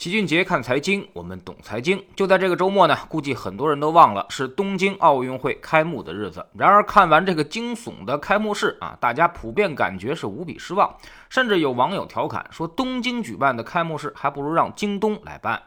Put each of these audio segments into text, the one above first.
齐俊杰看财经，我们懂财经。就在这个周末呢，估计很多人都忘了是东京奥运会开幕的日子。然而看完这个惊悚的开幕式啊，大家普遍感觉是无比失望，甚至有网友调侃说，东京举办的开幕式还不如让京东来办。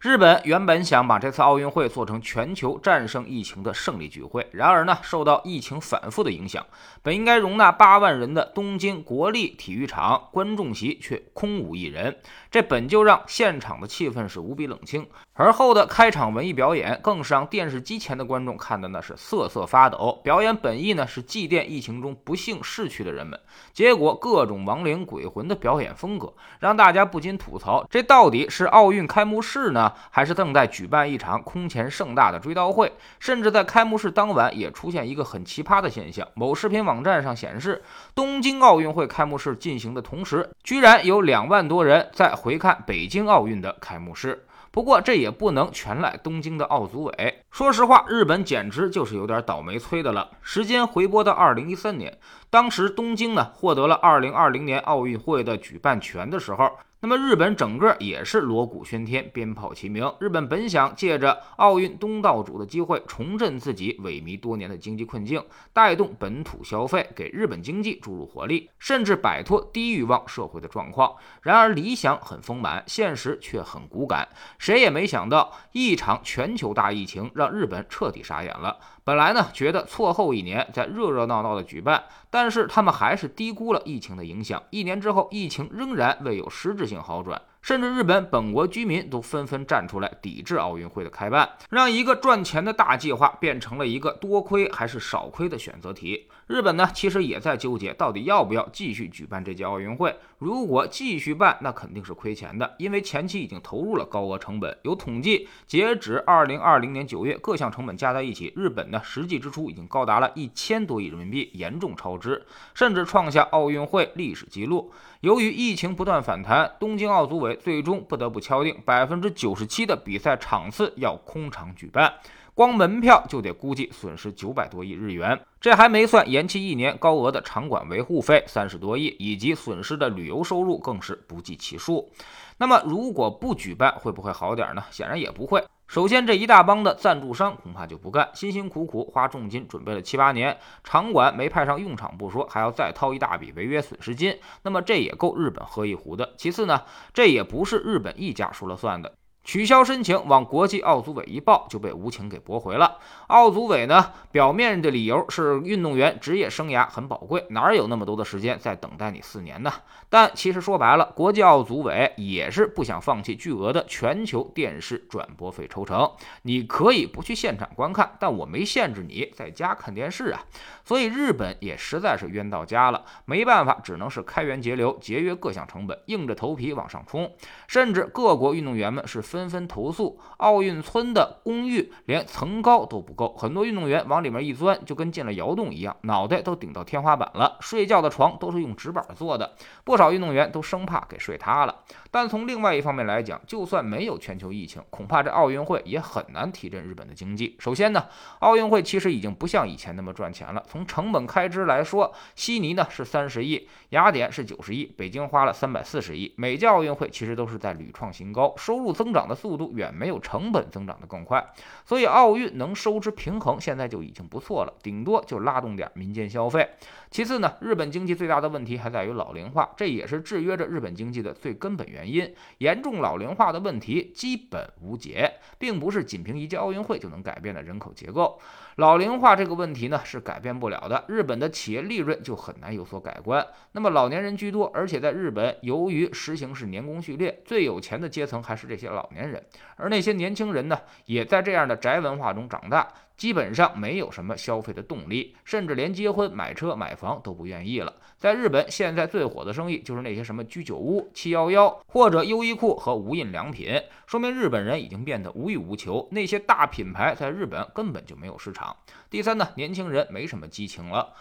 日本原本想把这次奥运会做成全球战胜疫情的胜利聚会，然而呢，受到疫情反复的影响，本应该容纳八万人的东京国立体育场观众席却空无一人，这本就让现场的气氛是无比冷清。而后的开场文艺表演更是让电视机前的观众看的那是瑟瑟发抖。表演本意呢是祭奠疫情中不幸逝去的人们，结果各种亡灵鬼魂的表演风格，让大家不禁吐槽：这到底是奥运开幕式呢，还是正在举办一场空前盛大的追悼会？甚至在开幕式当晚也出现一个很奇葩的现象：某视频网站上显示，东京奥运会开幕式进行的同时，居然有两万多人在回看北京奥运的开幕式。不过这也不能全赖东京的奥组委。说实话，日本简直就是有点倒霉催的了。时间回拨到二零一三年，当时东京呢获得了二零二零年奥运会的举办权的时候。那么日本整个也是锣鼓喧天，鞭炮齐鸣。日本本想借着奥运东道主的机会，重振自己萎靡多年的经济困境，带动本土消费，给日本经济注入活力，甚至摆脱低欲望社会的状况。然而理想很丰满，现实却很骨感。谁也没想到，一场全球大疫情让让日本彻底傻眼了。本来呢，觉得错后一年再热热闹闹的举办，但是他们还是低估了疫情的影响。一年之后，疫情仍然未有实质性好转。甚至日本本国居民都纷纷站出来抵制奥运会的开办，让一个赚钱的大计划变成了一个多亏还是少亏的选择题。日本呢，其实也在纠结到底要不要继续举办这届奥运会。如果继续办，那肯定是亏钱的，因为前期已经投入了高额成本。有统计，截止二零二零年九月，各项成本加在一起，日本呢实际支出已经高达了一千多亿人民币，严重超支，甚至创下奥运会历史记录。由于疫情不断反弹，东京奥组委最终不得不敲定百分之九十七的比赛场次要空场举办，光门票就得估计损失九百多亿日元，这还没算延期一年高额的场馆维护费三十多亿，以及损失的旅游收入更是不计其数。那么如果不举办，会不会好点呢？显然也不会。首先，这一大帮的赞助商恐怕就不干，辛辛苦苦花重金准备了七八年，场馆没派上用场不说，还要再掏一大笔违约损失金，那么这也够日本喝一壶的。其次呢，这也不是日本一家说了算的。取消申请，往国际奥组委一报，就被无情给驳回了。奥组委呢，表面的理由是运动员职业生涯很宝贵，哪有那么多的时间在等待你四年呢？但其实说白了，国际奥组委也是不想放弃巨额的全球电视转播费抽成。你可以不去现场观看，但我没限制你在家看电视啊。所以日本也实在是冤到家了，没办法，只能是开源节流，节约各项成本，硬着头皮往上冲。甚至各国运动员们是。纷纷投诉，奥运村的公寓连层高都不够，很多运动员往里面一钻，就跟进了窑洞一样，脑袋都顶到天花板了。睡觉的床都是用纸板做的，不少运动员都生怕给睡塌了。但从另外一方面来讲，就算没有全球疫情，恐怕这奥运会也很难提振日本的经济。首先呢，奥运会其实已经不像以前那么赚钱了。从成本开支来说，悉尼呢是三十亿，雅典是九十亿，北京花了三百四十亿。每届奥运会其实都是在屡创新高，收入增长。涨的速度远没有成本增长的更快，所以奥运能收支平衡，现在就已经不错了，顶多就拉动点民间消费。其次呢，日本经济最大的问题还在于老龄化，这也是制约着日本经济的最根本原因。严重老龄化的问题基本无解，并不是仅凭一届奥运会就能改变的人口结构。老龄化这个问题呢是改变不了的，日本的企业利润就很难有所改观。那么老年人居多，而且在日本由于实行是年功序列，最有钱的阶层还是这些老年人，而那些年轻人呢也在这样的宅文化中长大。基本上没有什么消费的动力，甚至连结婚、买车、买房都不愿意了。在日本，现在最火的生意就是那些什么居酒屋、七幺幺或者优衣库和无印良品，说明日本人已经变得无欲无求。那些大品牌在日本根本就没有市场。第三呢，年轻人没什么激情了。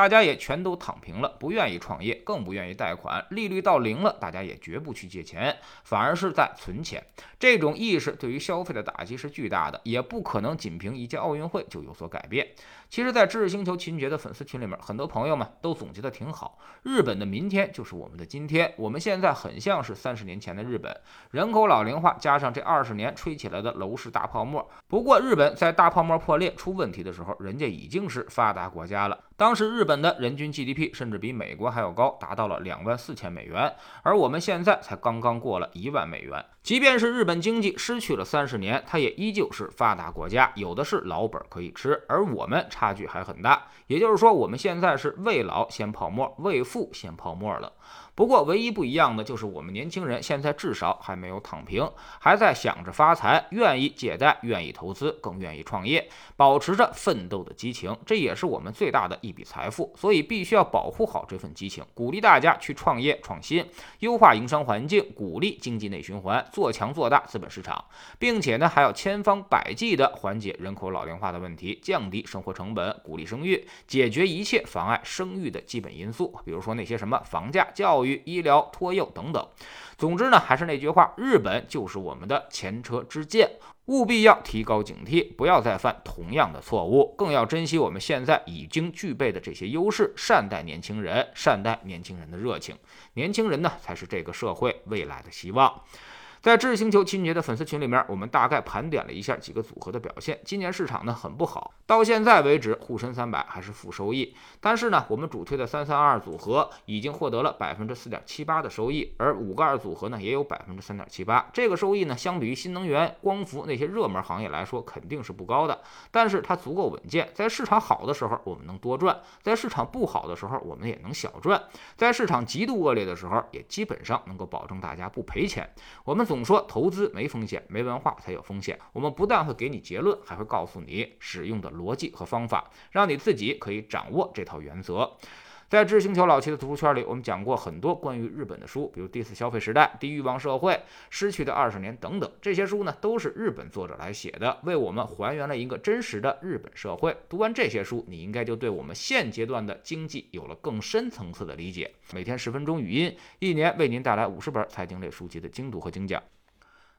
大家也全都躺平了，不愿意创业，更不愿意贷款，利率到零了，大家也绝不去借钱，反而是在存钱。这种意识对于消费的打击是巨大的，也不可能仅凭一届奥运会就有所改变。其实，在知识星球秦杰的粉丝群里面，很多朋友们都总结的挺好。日本的明天就是我们的今天，我们现在很像是三十年前的日本，人口老龄化加上这二十年吹起来的楼市大泡沫。不过，日本在大泡沫破裂出问题的时候，人家已经是发达国家了。当时日本的人均 GDP 甚至比美国还要高，达到了两万四千美元，而我们现在才刚刚过了一万美元。即便是日本经济失去了三十年，它也依旧是发达国家，有的是老本可以吃，而我们差距还很大。也就是说，我们现在是未老先泡沫，未富先泡沫了。不过，唯一不一样的就是我们年轻人现在至少还没有躺平，还在想着发财，愿意借贷，愿意投资，更愿意创业，保持着奋斗的激情，这也是我们最大的一一笔财富。所以，必须要保护好这份激情，鼓励大家去创业创新，优化营商环境，鼓励经济内循环，做强做大资本市场，并且呢，还要千方百计地缓解人口老龄化的问题，降低生活成本，鼓励生育，解决一切妨碍生育的基本因素，比如说那些什么房价、教育。医疗、托幼等等，总之呢，还是那句话，日本就是我们的前车之鉴，务必要提高警惕，不要再犯同样的错误，更要珍惜我们现在已经具备的这些优势，善待年轻人，善待年轻人的热情，年轻人呢，才是这个社会未来的希望。在知识星球清洁的粉丝群里面，我们大概盘点了一下几个组合的表现。今年市场呢很不好，到现在为止，沪深三百还是负收益。但是呢，我们主推的三三二组合已经获得了百分之四点七八的收益，而五个二组合呢也有百分之三点七八。这个收益呢，相比于新能源、光伏那些热门行业来说，肯定是不高的。但是它足够稳健，在市场好的时候我们能多赚，在市场不好的时候我们也能小赚，在市场极度恶劣的时候也基本上能够保证大家不赔钱。我们。总说投资没风险，没文化才有风险。我们不但会给你结论，还会告诉你使用的逻辑和方法，让你自己可以掌握这套原则。在知星球老七的读书圈里，我们讲过很多关于日本的书，比如《第四消费时代》《低欲望社会》《失去的二十年》等等。这些书呢，都是日本作者来写的，为我们还原了一个真实的日本社会。读完这些书，你应该就对我们现阶段的经济有了更深层次的理解。每天十分钟语音，一年为您带来五十本财经类书籍的精读和精讲。